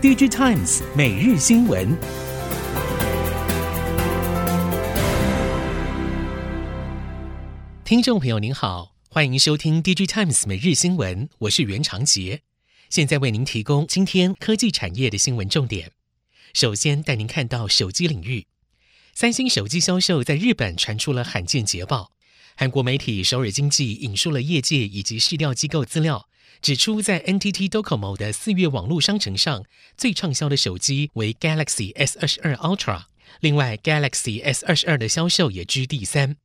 DigiTimes 每日新闻，听众朋友您好，欢迎收听 DigiTimes 每日新闻，我是袁长杰，现在为您提供今天科技产业的新闻重点。首先带您看到手机领域，三星手机销售在日本传出了罕见捷报。韩国媒体首尔经济引述了业界以及市调机构资料，指出在 NTT Docomo 的四月网络商城上，最畅销的手机为 Galaxy S 二十二 Ultra，另外 Galaxy S 二十二的销售也居第三。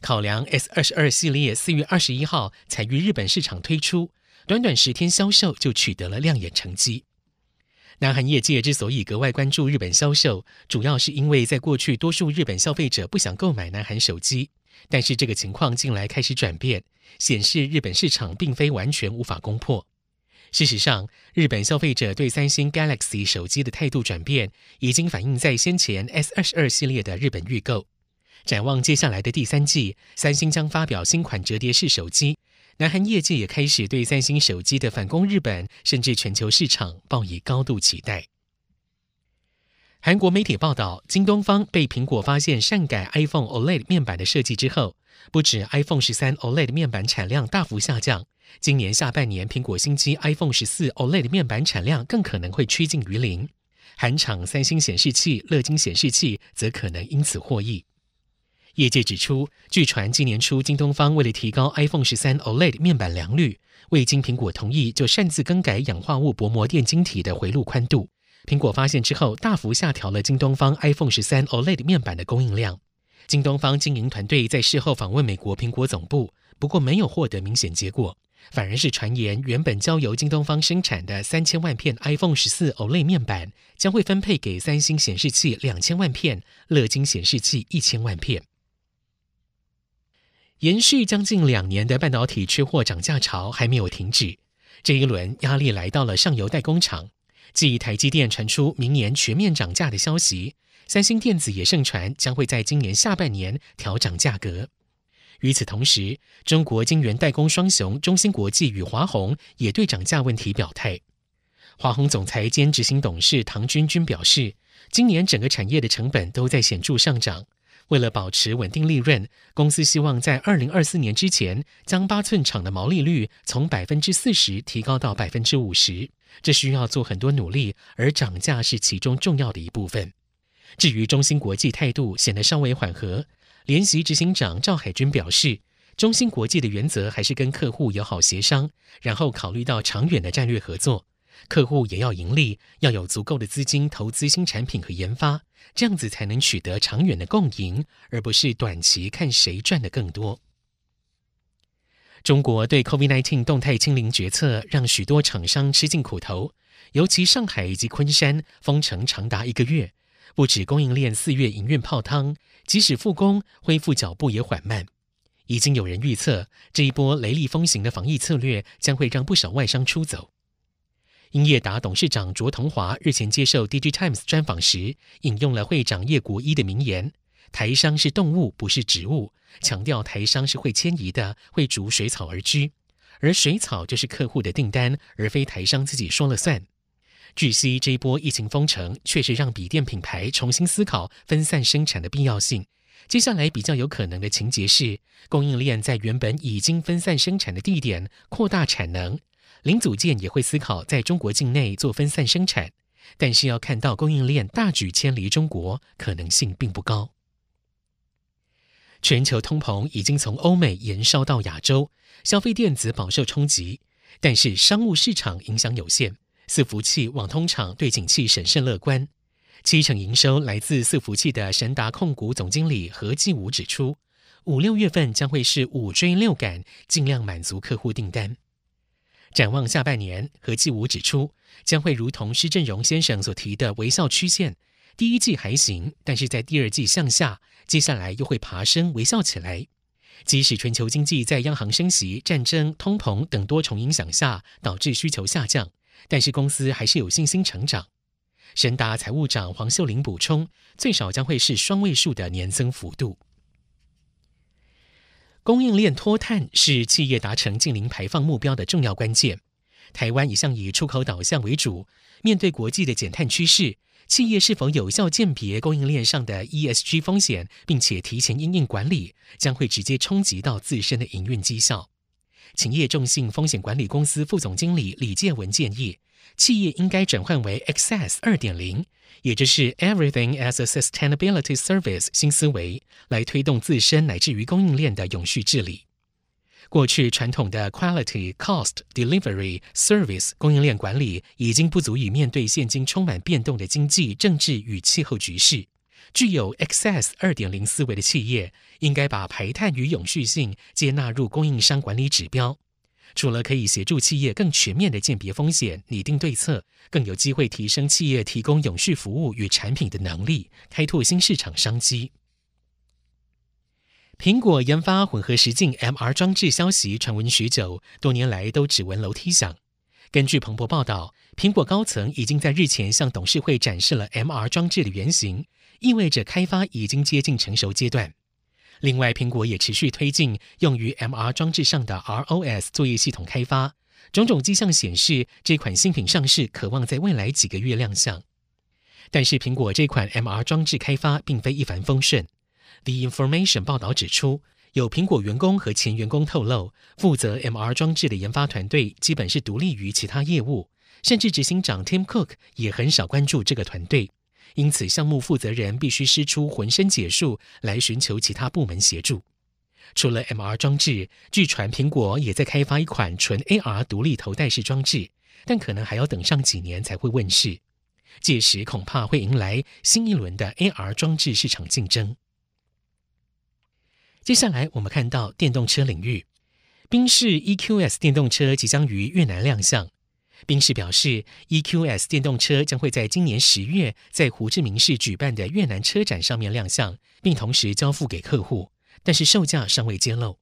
考量 S 二十二系列四月二十一号才于日本市场推出，短短十天销售就取得了亮眼成绩。南韩业界之所以格外关注日本销售，主要是因为在过去多数日本消费者不想购买南韩手机。但是这个情况近来开始转变，显示日本市场并非完全无法攻破。事实上，日本消费者对三星 Galaxy 手机的态度转变，已经反映在先前 S 二十二系列的日本预购。展望接下来的第三季，三星将发表新款折叠式手机，南韩业界也开始对三星手机的反攻日本甚至全球市场抱以高度期待。韩国媒体报道，京东方被苹果发现擅改 iPhone OLED 面板的设计之后，不止 iPhone 十三 OLED 面板产量大幅下降，今年下半年苹果新机 iPhone 十四 OLED 面板产量更可能会趋近于零。韩厂三星显示器、乐金显示器则可能因此获益。业界指出，据传今年初京东方为了提高 iPhone 十三 OLED 面板良率，未经苹果同意就擅自更改氧化物薄膜电晶体的回路宽度。苹果发现之后，大幅下调了京东方 iPhone 十三 OLED 面板的供应量。京东方经营团队在事后访问美国苹果总部，不过没有获得明显结果，反而是传言原本交由京东方生产的三千万片 iPhone 十四 OLED 面板，将会分配给三星显示器两千万片、乐金显示器一千万片。延续将近两年的半导体缺货涨价潮还没有停止，这一轮压力来到了上游代工厂。继台积电传出明年全面涨价的消息，三星电子也盛传将会在今年下半年调涨价格。与此同时，中国晶圆代工双雄中芯国际与华虹也对涨价问题表态。华虹总裁兼执行董事唐军军表示，今年整个产业的成本都在显著上涨。为了保持稳定利润，公司希望在二零二四年之前将八寸厂的毛利率从百分之四十提高到百分之五十。这需要做很多努力，而涨价是其中重要的一部分。至于中芯国际态度显得稍微缓和，联席执行长赵海军表示，中芯国际的原则还是跟客户友好协商，然后考虑到长远的战略合作。客户也要盈利，要有足够的资金投资新产品和研发，这样子才能取得长远的共赢，而不是短期看谁赚得更多。中国对 COVID-19 动态清零决策让许多厂商吃尽苦头，尤其上海以及昆山封城长达一个月，不止供应链四月营运泡汤，即使复工恢复脚步也缓慢。已经有人预测，这一波雷厉风行的防疫策略将会让不少外商出走。英业达董事长卓同华日前接受 DG Times 专访时，引用了会长叶国一的名言：“台商是动物，不是植物。”强调台商是会迁移的，会逐水草而居，而水草就是客户的订单，而非台商自己说了算。据悉，这一波疫情封城确实让笔电品牌重新思考分散生产的必要性。接下来比较有可能的情节是，供应链在原本已经分散生产的地点扩大产能，零组件也会思考在中国境内做分散生产，但是要看到供应链大举迁离中国，可能性并不高。全球通膨已经从欧美延烧到亚洲，消费电子饱受冲击，但是商务市场影响有限。伺服器、网通厂对景气审慎乐观。七成营收来自伺服器的神达控股总经理何继武指出，五六月份将会是五追六赶，尽量满足客户订单。展望下半年，何继武指出，将会如同施振荣先生所提的微笑曲线。第一季还行，但是在第二季向下，接下来又会爬升，微笑起来。即使全球经济在央行升息、战争、通膨等多重影响下导致需求下降，但是公司还是有信心成长。神达财务长黄秀玲补充，最少将会是双位数的年增幅度。供应链脱碳是企业达成净零排放目标的重要关键。台湾一向以出口导向为主，面对国际的减碳趋势，企业是否有效鉴别供应链上的 ESG 风险，并且提前因应管理，将会直接冲击到自身的营运绩效。企业众信风险管理公司副总经理李建文建议，企业应该转换为 Access 二点零，也就是 Everything as a Sustainability Service 新思维，来推动自身乃至于供应链的永续治理。过去传统的 Quality、Cost、Delivery、Service 供应链管理已经不足以面对现今充满变动的经济、政治与气候局势。具有 Access 二点零思维的企业，应该把排碳与永续性接纳入供应商管理指标。除了可以协助企业更全面的鉴别风险、拟定对策，更有机会提升企业提供永续服务与产品的能力，开拓新市场商机。苹果研发混合实境 MR 装置消息传闻许久，多年来都只闻楼梯响。根据彭博报道，苹果高层已经在日前向董事会展示了 MR 装置的原型，意味着开发已经接近成熟阶段。另外，苹果也持续推进用于 MR 装置上的 ROS 作业系统开发，种种迹象显示，这款新品上市可望在未来几个月亮相。但是，苹果这款 MR 装置开发并非一帆风顺。The Information 报道指出，有苹果员工和前员工透露，负责 MR 装置的研发团队基本是独立于其他业务，甚至执行长 Tim Cook 也很少关注这个团队。因此，项目负责人必须施出浑身解数来寻求其他部门协助。除了 MR 装置，据传苹果也在开发一款纯 AR 独立头戴式装置，但可能还要等上几年才会问世。届时恐怕会迎来新一轮的 AR 装置市场竞争。接下来，我们看到电动车领域，宾士 EQS 电动车即将于越南亮相。宾士表示，EQS 电动车将会在今年十月在胡志明市举办的越南车展上面亮相，并同时交付给客户，但是售价尚未揭露。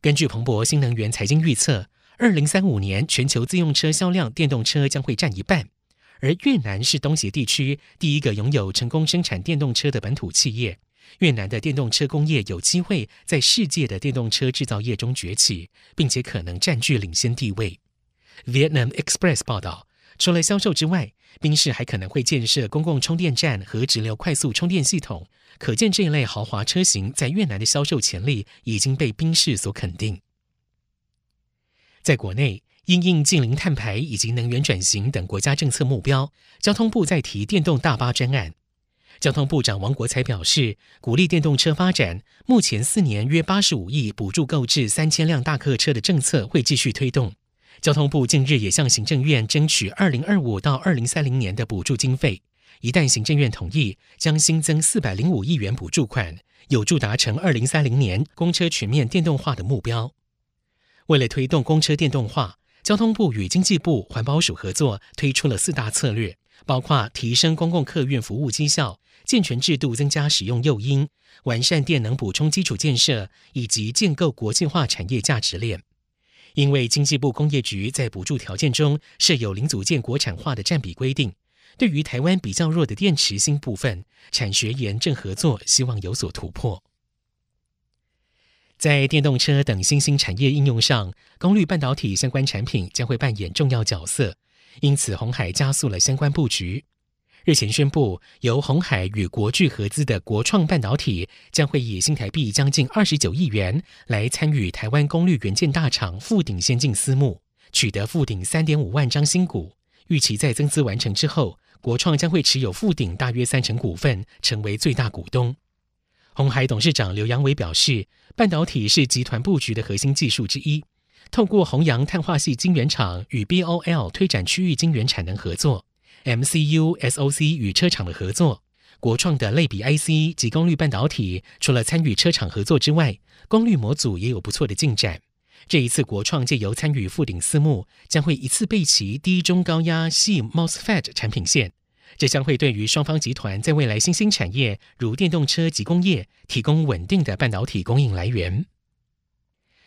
根据彭博新能源财经预测，二零三五年全球自用车销量电动车将会占一半，而越南是东协地区第一个拥有成功生产电动车的本土企业。越南的电动车工业有机会在世界的电动车制造业中崛起，并且可能占据领先地位。Vietnam Express 报道，除了销售之外，宾士还可能会建设公共充电站和直流快速充电系统。可见这一类豪华车型在越南的销售潜力已经被宾士所肯定。在国内，因应近零碳排以及能源转型等国家政策目标，交通部在提电动大巴专案。交通部长王国材表示，鼓励电动车发展，目前四年约八十五亿补助购置三千辆大客车的政策会继续推动。交通部近日也向行政院争取二零二五到二零三零年的补助经费，一旦行政院同意，将新增四百零五亿元补助款，有助达成二零三零年公车全面电动化的目标。为了推动公车电动化，交通部与经济部环保署合作，推出了四大策略。包括提升公共客运服务绩效、健全制度增加使用诱因、完善电能补充基础建设，以及建构国际化产业价值链。因为经济部工业局在补助条件中设有零组件国产化的占比规定，对于台湾比较弱的电池芯部分，产学研正合作，希望有所突破。在电动车等新兴产业应用上，功率半导体相关产品将会扮演重要角色。因此，鸿海加速了相关布局。日前宣布，由鸿海与国巨合资的国创半导体将会以新台币将近二十九亿元来参与台湾功率元件大厂富鼎先进私募，取得富鼎三点五万张新股。预期在增资完成之后，国创将会持有富鼎大约三成股份，成为最大股东。鸿海董事长刘扬伟表示，半导体是集团布局的核心技术之一。透过弘扬碳化矽晶圆厂与 BOL 推展区域晶圆产能合作，MCU、SOC 与车厂的合作，国创的类比 IC 及功率半导体，除了参与车厂合作之外，功率模组也有不错的进展。这一次国创借由参与富鼎私募，将会一次备齐低中高压系 MOSFET 产品线，这将会对于双方集团在未来新兴产业如电动车及工业提供稳定的半导体供应来源。